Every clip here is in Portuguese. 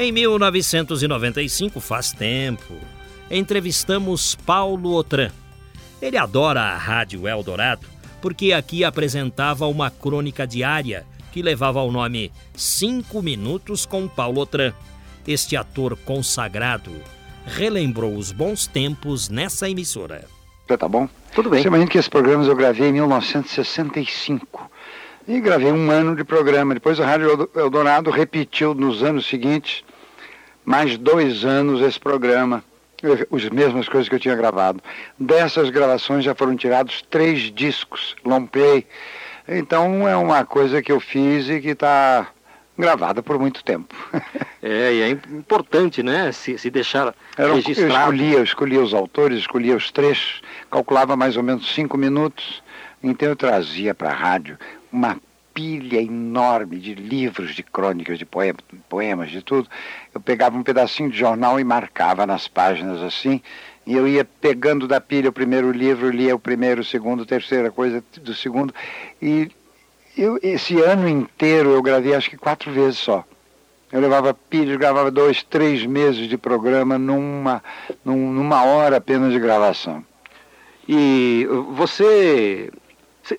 Em 1995, faz tempo, entrevistamos Paulo Otran. Ele adora a Rádio Eldorado porque aqui apresentava uma crônica diária que levava o nome Cinco Minutos com Paulo Otran. Este ator consagrado relembrou os bons tempos nessa emissora. Tá bom? Tudo bem. Você imagina que esses programas eu gravei em 1965. E gravei um ano de programa. Depois a Rádio Eldorado repetiu nos anos seguintes, mais dois anos esse programa, as mesmas coisas que eu tinha gravado. Dessas gravações já foram tirados três discos, long play. Então é uma coisa que eu fiz e que está gravada por muito tempo. é, e é importante, né, se, se deixar Era, registrado. Eu escolhia, eu escolhia os autores, escolhia os trechos, calculava mais ou menos cinco minutos, então eu trazia para a rádio uma pilha enorme de livros, de crônicas, de poemas, de tudo. Eu pegava um pedacinho de jornal e marcava nas páginas assim, e eu ia pegando da pilha o primeiro livro, lia o primeiro, o segundo, a terceira coisa do segundo, e eu, esse ano inteiro eu gravei acho que quatro vezes só. Eu levava pilhas, gravava dois, três meses de programa numa, numa hora apenas de gravação. E você.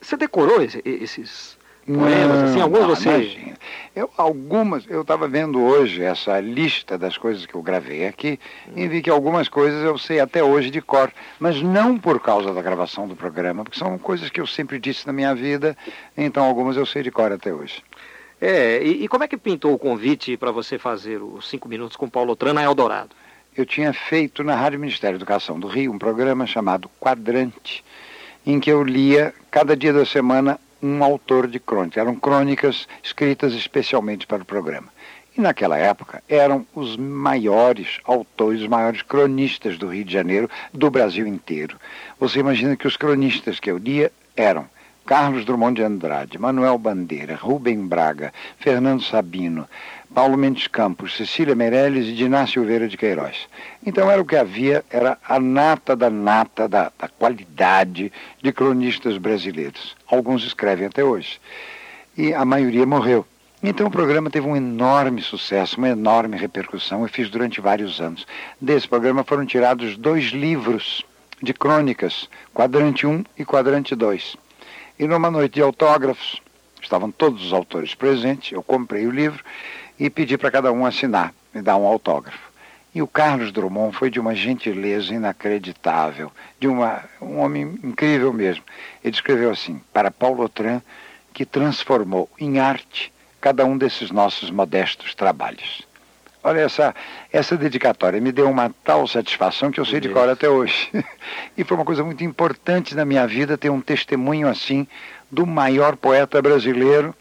Você decorou esses poemas? assim, alguns não, você. Imagina. Eu, algumas, eu estava vendo hoje essa lista das coisas que eu gravei aqui e vi que algumas coisas eu sei até hoje de cor, mas não por causa da gravação do programa, porque são coisas que eu sempre disse na minha vida, então algumas eu sei de cor até hoje. É, e, e como é que pintou o convite para você fazer os cinco minutos com Paulo Trana Eldorado? Eu tinha feito na Rádio Ministério da Educação do Rio um programa chamado Quadrante, em que eu lia cada dia da semana um autor de crônicas. Eram crônicas escritas especialmente para o programa. E naquela época eram os maiores autores, os maiores cronistas do Rio de Janeiro, do Brasil inteiro. Você imagina que os cronistas que eu lia eram Carlos Drummond de Andrade, Manuel Bandeira, Rubem Braga, Fernando Sabino, Paulo Mendes Campos, Cecília Meirelles e Diná Silveira de Queiroz. Então era o que havia, era a nata da nata da, da qualidade de cronistas brasileiros. Alguns escrevem até hoje. E a maioria morreu. Então o programa teve um enorme sucesso, uma enorme repercussão. Eu fiz durante vários anos. Desse programa foram tirados dois livros de crônicas, Quadrante 1 e Quadrante 2. E numa noite de autógrafos, estavam todos os autores presentes, eu comprei o livro e pedi para cada um assinar, me dar um autógrafo. E o Carlos Drummond foi de uma gentileza inacreditável, de uma, um homem incrível mesmo. Ele escreveu assim, para Paulo Otran, que transformou em arte cada um desses nossos modestos trabalhos. Olha, essa, essa dedicatória me deu uma tal satisfação que eu sei de cor até hoje. e foi uma coisa muito importante na minha vida ter um testemunho assim do maior poeta brasileiro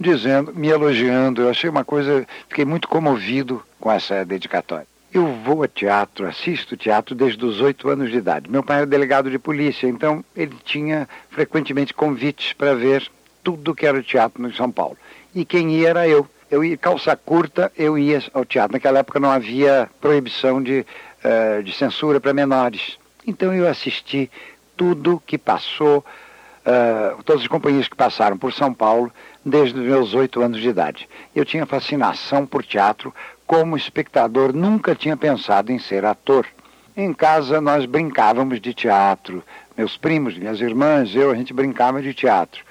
dizendo, me elogiando. Eu achei uma coisa, fiquei muito comovido com essa dedicatória. Eu vou a teatro, assisto teatro desde os oito anos de idade. Meu pai era delegado de polícia, então ele tinha frequentemente convites para ver tudo que era teatro no São Paulo. E quem ia era eu. Eu ia calça curta, eu ia ao teatro. Naquela época não havia proibição de, uh, de censura para menores. Então eu assisti tudo que passou uh, todas as companhias que passaram por São Paulo desde os meus oito anos de idade. Eu tinha fascinação por teatro, como espectador nunca tinha pensado em ser ator. Em casa nós brincávamos de teatro, meus primos, minhas irmãs, eu, a gente brincava de teatro.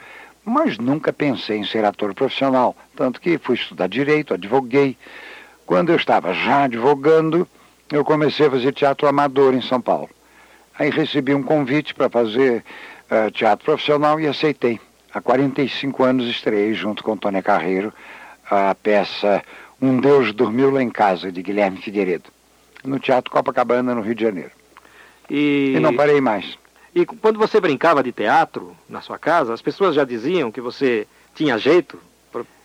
Mas nunca pensei em ser ator profissional, tanto que fui estudar direito, advoguei. Quando eu estava já advogando, eu comecei a fazer teatro amador em São Paulo. Aí recebi um convite para fazer uh, teatro profissional e aceitei. Há 45 anos estreiei junto com Tônia Carreiro a peça Um Deus Dormiu Lá em Casa, de Guilherme Figueiredo, no Teatro Copacabana, no Rio de Janeiro. E, e não parei mais. E quando você brincava de teatro na sua casa, as pessoas já diziam que você tinha jeito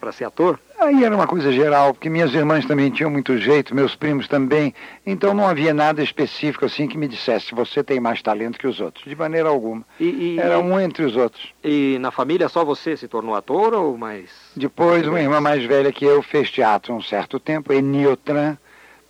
para ser ator? Aí era uma coisa geral, porque minhas irmãs também tinham muito jeito, meus primos também. Então não havia nada específico assim que me dissesse você tem mais talento que os outros, de maneira alguma. E, e, era um entre os outros. E na família só você se tornou ator ou mais? Depois uma irmã mais velha que eu fez teatro um certo tempo, Eniotran.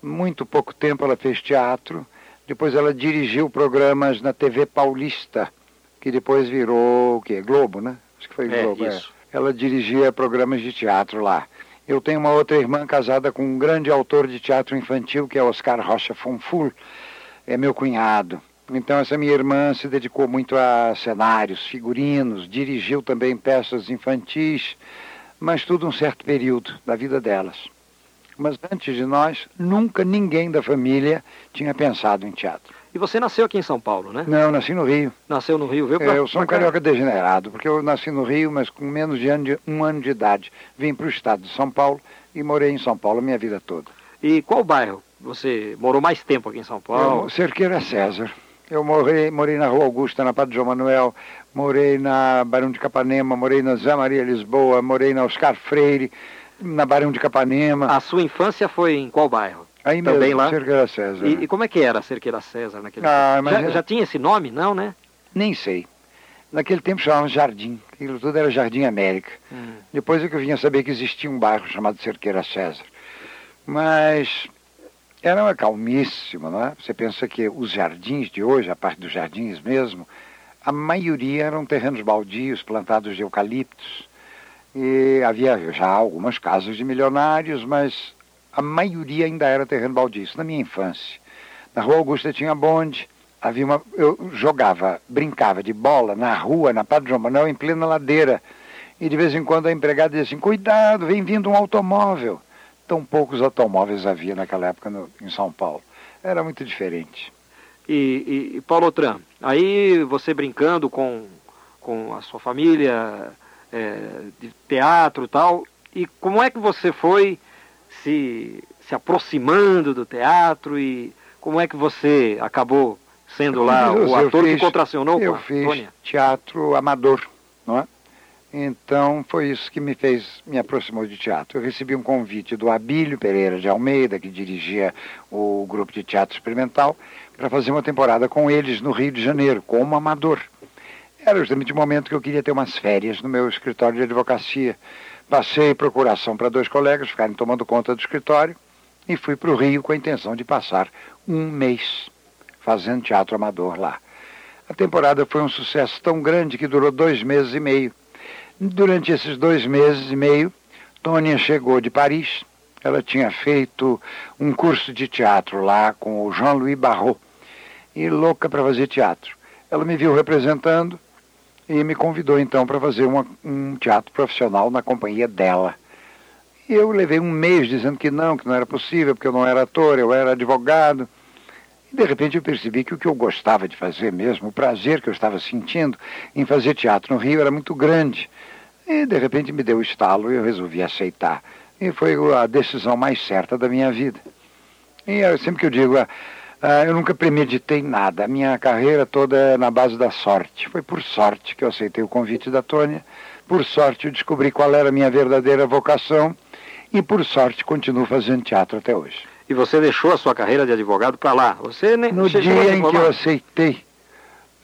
Muito pouco tempo ela fez teatro. Depois ela dirigiu programas na TV Paulista, que depois virou o quê? Globo, né? Acho que foi é, Globo. É, isso. É. Ela dirigia programas de teatro lá. Eu tenho uma outra irmã casada com um grande autor de teatro infantil, que é Oscar Rocha Fonful, é meu cunhado. Então essa minha irmã se dedicou muito a cenários, figurinos, dirigiu também peças infantis, mas tudo um certo período da vida delas. Mas antes de nós, nunca ninguém da família tinha pensado em teatro. E você nasceu aqui em São Paulo, né? Não, nasci no Rio. Nasceu no Rio, viu? É, eu sou um carioca degenerado, porque eu nasci no Rio, mas com menos de, ano de um ano de idade. Vim para o estado de São Paulo e morei em São Paulo a minha vida toda. E qual bairro? Você morou mais tempo aqui em São Paulo? Eu, Cerqueira César. Eu morei, morei na Rua Augusta, na Padre João Manuel, morei na Barão de Capanema, morei na Zé Maria Lisboa, morei na Oscar Freire, na Barão de Capanema. A sua infância foi em qual bairro? Aí Também mesmo, lá? Cerqueira César. E, e como é que era Cerqueira César naquele Ah, tempo? Já, é- já tinha esse nome? Não, né? Nem sei. Naquele tempo chamavam Jardim. Aquilo tudo era Jardim América. Hum. Depois é que eu vinha saber que existia um bairro chamado Cerqueira César. Mas era uma calmíssima, não é? Você pensa que os jardins de hoje, a parte dos jardins mesmo, a maioria eram terrenos baldios plantados de eucaliptos. E havia já algumas casas de milionários, mas a maioria ainda era terreno baldio. Isso na minha infância. Na Rua Augusta tinha bonde, havia uma, eu jogava, brincava de bola na rua, na Padre João Manuel, em plena ladeira. E de vez em quando a empregada dizia assim, cuidado, vem vindo um automóvel. Tão poucos automóveis havia naquela época no, em São Paulo. Era muito diferente. E, e, e Paulo Otran, aí você brincando com, com a sua família é, de teatro e tal, e como é que você foi se, se aproximando do teatro e como é que você acabou sendo lá Eu- o ator que fiz- contracionou Eu com a fiz teatro amador, não é? Então foi isso que me fez, me aproximou de teatro. Eu recebi um convite do Abílio Pereira de Almeida, que dirigia o grupo de teatro experimental, para fazer uma temporada com eles no Rio de Janeiro, como amador. Era justamente o momento que eu queria ter umas férias no meu escritório de advocacia. Passei procuração para dois colegas ficarem tomando conta do escritório e fui para o Rio com a intenção de passar um mês fazendo teatro amador lá. A temporada foi um sucesso tão grande que durou dois meses e meio. Durante esses dois meses e meio, Tônia chegou de Paris. Ela tinha feito um curso de teatro lá com o Jean-Louis Barrault e louca para fazer teatro. Ela me viu representando e me convidou então para fazer uma- um teatro profissional na companhia dela. E eu levei um mês dizendo que não, que não era possível, porque eu não era ator, eu era advogado. E de repente eu percebi que o que eu gostava de fazer mesmo, o prazer que eu estava sentindo em fazer teatro no Rio era muito grande. E de repente me deu o estalo e eu resolvi aceitar. E foi a decisão mais certa da minha vida. E eu, sempre que eu digo, ah, eu nunca premeditei nada. A minha carreira toda é na base da sorte. Foi por sorte que eu aceitei o convite da Tônia. Por sorte eu descobri qual era a minha verdadeira vocação. E por sorte continuo fazendo teatro até hoje. E você deixou a sua carreira de advogado para lá? Você nem No a dia em que eu aceitei,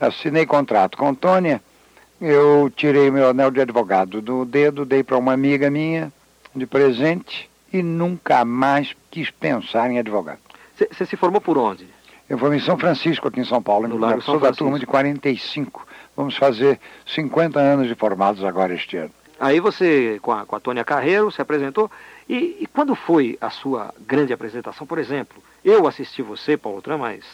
assinei contrato com Tônia, eu tirei meu anel de advogado do dedo, dei para uma amiga minha de presente e nunca mais quis pensar em advogado. Você se formou por onde? Eu fui em São Francisco, aqui em São Paulo, eu Largo sou da turma de 45. Vamos fazer 50 anos de formados agora este ano. Aí você, com a, com a Tônia Carreiro, se apresentou. E, e quando foi a sua grande apresentação? Por exemplo, eu assisti você, Paulo Tran, mas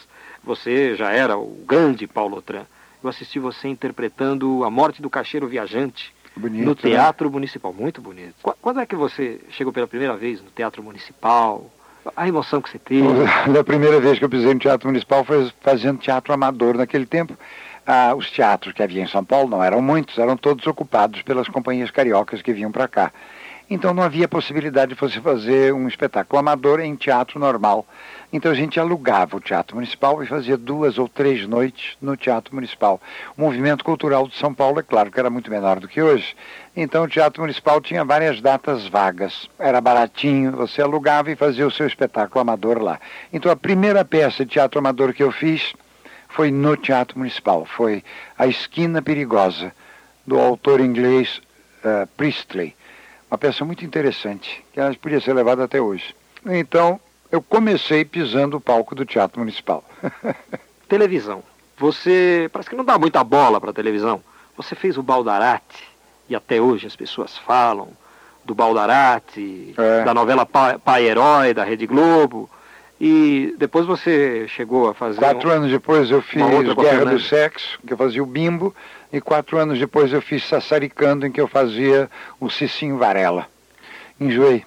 você já era o grande Paulo Tran. Eu assisti você interpretando A Morte do Caixeiro Viajante Bonito, no né? Teatro Municipal. Muito bonito. Qu- Quando é que você chegou pela primeira vez no Teatro Municipal? A emoção que você teve? Da primeira vez que eu pisei no Teatro Municipal foi fazendo teatro amador. Naquele tempo, ah, os teatros que havia em São Paulo não eram muitos, eram todos ocupados pelas companhias cariocas que vinham para cá. Então não havia possibilidade de você fazer um espetáculo amador em teatro normal. Então a gente alugava o Teatro Municipal e fazia duas ou três noites no Teatro Municipal. O movimento cultural de São Paulo, é claro que era muito menor do que hoje. Então o Teatro Municipal tinha várias datas vagas. Era baratinho, você alugava e fazia o seu espetáculo amador lá. Então a primeira peça de teatro amador que eu fiz foi no Teatro Municipal. Foi A Esquina Perigosa, do autor inglês eh, Priestley. Uma peça muito interessante, que ela podia ser levada até hoje. Então, eu comecei pisando o palco do Teatro Municipal. Televisão. Você parece que não dá muita bola para televisão. Você fez o Baldarate e até hoje as pessoas falam do Baldarati, é. da novela Pai, Pai Herói, da Rede Globo. E depois você chegou a fazer. Quatro um, anos depois eu fiz Guerra do Sexo, que eu fazia o Bimbo, e quatro anos depois eu fiz Sassaricando, em que eu fazia o Cicinho Varela. Enjoei.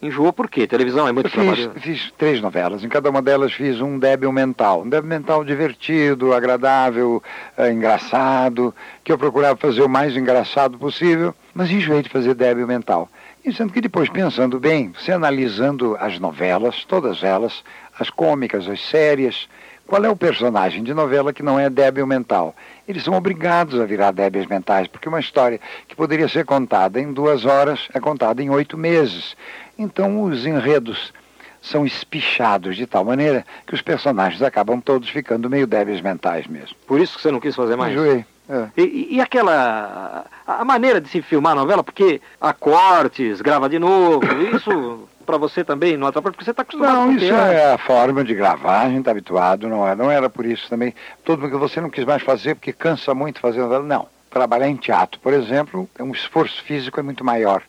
Enjoou por quê? Televisão é muito eu fiz, três novelas. Em cada uma delas fiz um débil mental. Um débil mental divertido, agradável, é, engraçado, que eu procurava fazer o mais engraçado possível, mas enjoei de fazer débil mental. E sendo que depois, pensando bem, você analisando as novelas, todas elas, as cômicas, as sérias, qual é o personagem de novela que não é débil mental? Eles são obrigados a virar débeis mentais, porque uma história que poderia ser contada em duas horas é contada em oito meses. Então os enredos são espichados de tal maneira que os personagens acabam todos ficando meio débeis mentais mesmo. Por isso que você não quis fazer mais? Enjoei. É. E, e, aquela. A maneira de se filmar a novela, porque há cortes, grava de novo, isso para você também não atrapalha, porque você está acostumado Não, isso é a forma de gravar, a gente está habituado, não, é, não era por isso também. Todo mundo que você não quis mais fazer porque cansa muito fazer novela. Não. Trabalhar em teatro, por exemplo, é um esforço físico é muito maior.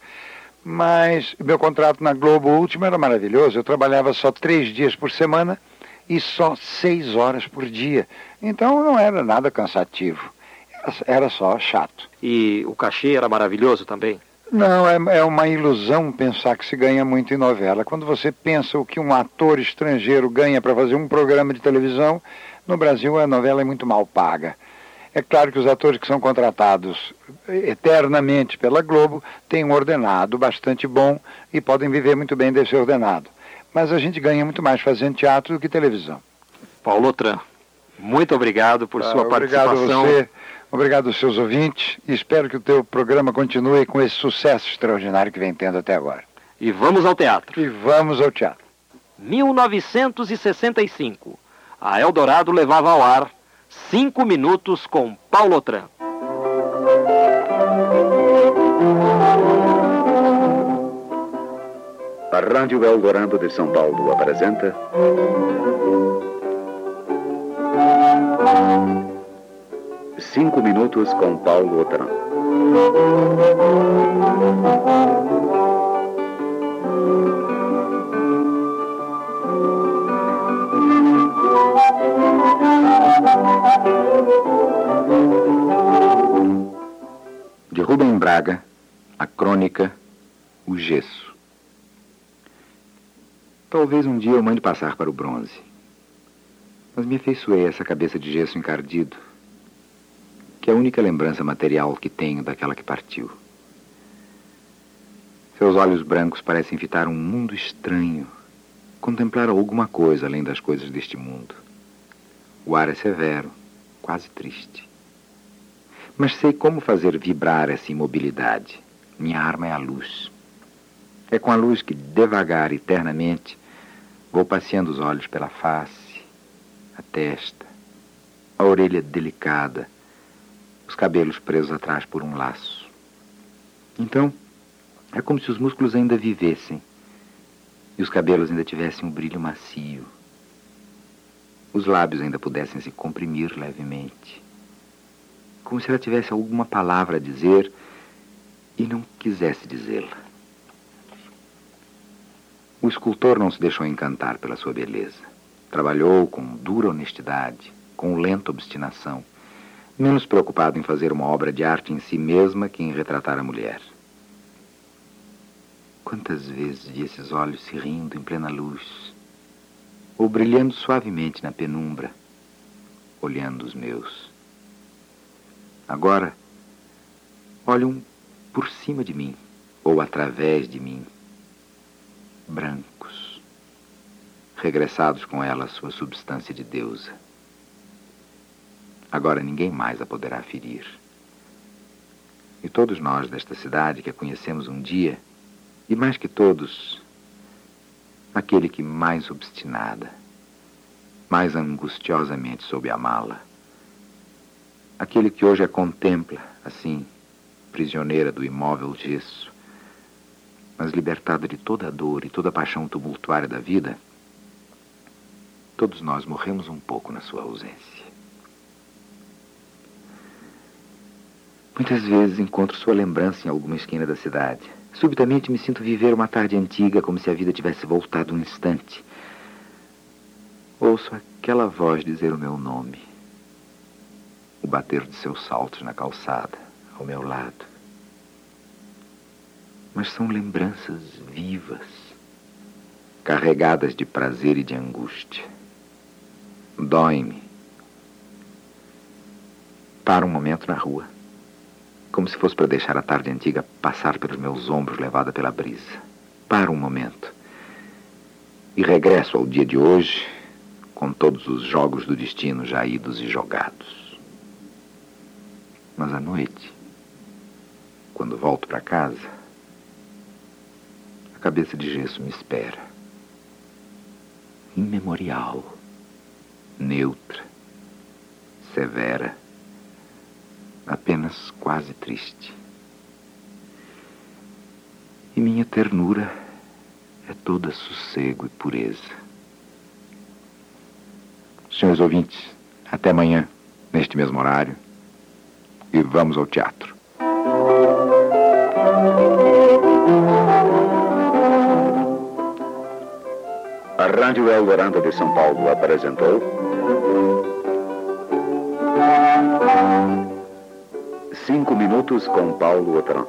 Mas meu contrato na Globo último era maravilhoso. Eu trabalhava só três dias por semana e só seis horas por dia. Então não era nada cansativo era só chato. E o cachê era maravilhoso também? Não, é, é, uma ilusão pensar que se ganha muito em novela. Quando você pensa o que um ator estrangeiro ganha para fazer um programa de televisão, no Brasil a novela é muito mal paga. É claro que os atores que são contratados eternamente pela Globo têm um ordenado bastante bom e podem viver muito bem desse ordenado. Mas a gente ganha muito mais fazendo teatro do que televisão. Paulo Tran, muito obrigado por ah, sua obrigado participação. Obrigado a você. Obrigado aos seus ouvintes e espero que o teu programa continue com esse sucesso extraordinário que vem tendo até agora. E vamos ao teatro. E vamos ao teatro. 1965. A Eldorado levava ao ar Cinco Minutos com Paulo Tran. A Rádio Eldorado de São Paulo apresenta Cinco minutos com Paulo Otran. De Rubem Braga, a crônica O Gesso. Talvez um dia eu mande passar para o bronze. Mas me afeiçoei a essa cabeça de gesso encardido que é a única lembrança material que tenho daquela que partiu. Seus olhos brancos parecem fitar um mundo estranho, contemplar alguma coisa além das coisas deste mundo. O ar é severo, quase triste. Mas sei como fazer vibrar essa imobilidade. Minha arma é a luz. É com a luz que, devagar, eternamente, vou passeando os olhos pela face, a testa, a orelha delicada, os cabelos presos atrás por um laço. Então, é como se os músculos ainda vivessem e os cabelos ainda tivessem um brilho macio. Os lábios ainda pudessem se comprimir levemente. Como se ela tivesse alguma palavra a dizer e não quisesse dizê-la. O escultor não se deixou encantar pela sua beleza. Trabalhou com dura honestidade, com lenta obstinação menos preocupado em fazer uma obra de arte em si mesma que em retratar a mulher. Quantas vezes vi esses olhos se rindo em plena luz, ou brilhando suavemente na penumbra, olhando os meus. Agora, olham por cima de mim, ou através de mim, brancos, regressados com ela à sua substância de deusa. Agora ninguém mais a poderá ferir. E todos nós desta cidade que a conhecemos um dia, e mais que todos, aquele que mais obstinada, mais angustiosamente soube amá-la, aquele que hoje a contempla, assim, prisioneira do imóvel gesso, mas libertada de toda a dor e toda a paixão tumultuária da vida, todos nós morremos um pouco na sua ausência. Muitas vezes encontro sua lembrança em alguma esquina da cidade, Subitamente me sinto viver uma tarde antiga como se a vida tivesse voltado um instante. Ouço aquela voz dizer o meu nome. O bater de seus saltos na calçada, ao meu lado. Mas são lembranças vivas, carregadas de prazer e de angústia. Dói-me. Para um momento na rua como se fosse para deixar a tarde antiga passar pelos meus ombros levada pela brisa. Para um momento. E regresso ao dia de hoje com todos os jogos do destino já idos e jogados. Mas à noite, quando volto para casa, a cabeça de gesso me espera. Imemorial, neutra, severa apenas quase triste. E minha ternura é toda sossego e pureza. Senhores ouvintes, até amanhã, neste mesmo horário, e vamos ao teatro. A Rádio Eldorado de São Paulo apresentou. Cinco minutos com Paulo Otran.